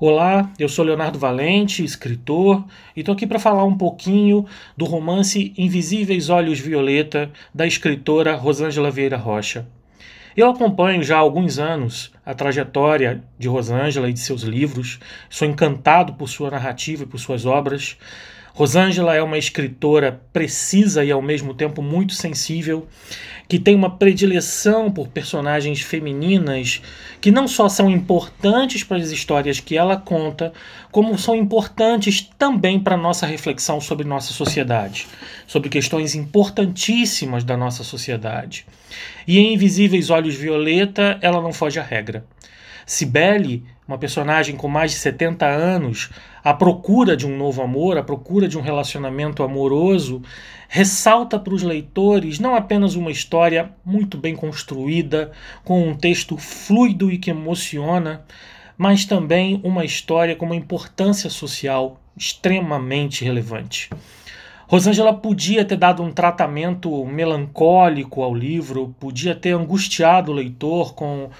Olá, eu sou Leonardo Valente, escritor, e estou aqui para falar um pouquinho do romance Invisíveis Olhos Violeta, da escritora Rosângela Vieira Rocha. Eu acompanho já há alguns anos a trajetória de Rosângela e de seus livros, sou encantado por sua narrativa e por suas obras. Rosângela é uma escritora precisa e ao mesmo tempo muito sensível, que tem uma predileção por personagens femininas que não só são importantes para as histórias que ela conta, como são importantes também para a nossa reflexão sobre nossa sociedade, sobre questões importantíssimas da nossa sociedade. E em Invisíveis Olhos Violeta, ela não foge à regra. Cibele, uma personagem com mais de 70 anos, à procura de um novo amor, à procura de um relacionamento amoroso, ressalta para os leitores não apenas uma história muito bem construída, com um texto fluido e que emociona, mas também uma história com uma importância social extremamente relevante. Rosângela podia ter dado um tratamento melancólico ao livro, podia ter angustiado o leitor com,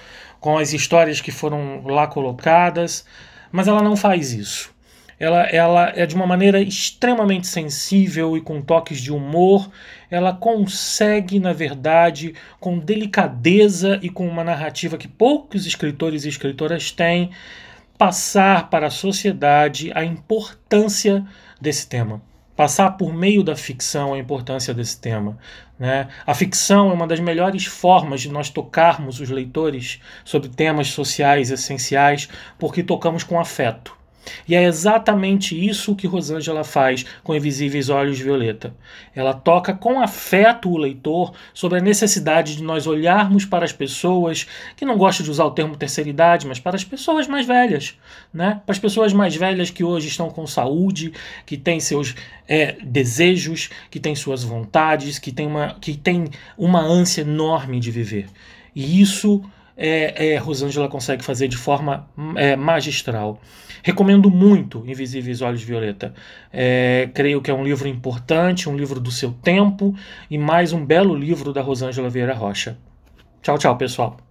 com as histórias que foram lá colocadas, mas ela não faz isso. Ela, ela é de uma maneira extremamente sensível e com toques de humor. Ela consegue, na verdade, com delicadeza e com uma narrativa que poucos escritores e escritoras têm, passar para a sociedade a importância desse tema passar por meio da ficção a importância desse tema. Né? A ficção é uma das melhores formas de nós tocarmos os leitores sobre temas sociais essenciais, porque tocamos com afeto. E é exatamente isso que Rosângela faz com Invisíveis Olhos Violeta. Ela toca com afeto o leitor sobre a necessidade de nós olharmos para as pessoas, que não gosto de usar o termo terceira idade, mas para as pessoas mais velhas, né? Para as pessoas mais velhas que hoje estão com saúde, que têm seus é, desejos, que têm suas vontades, que têm uma, que têm uma ânsia enorme de viver. E isso é, é, Rosângela consegue fazer de forma é, magistral. Recomendo muito Invisíveis Olhos Violeta. É, creio que é um livro importante, um livro do seu tempo e mais um belo livro da Rosângela Vieira Rocha. Tchau, tchau, pessoal.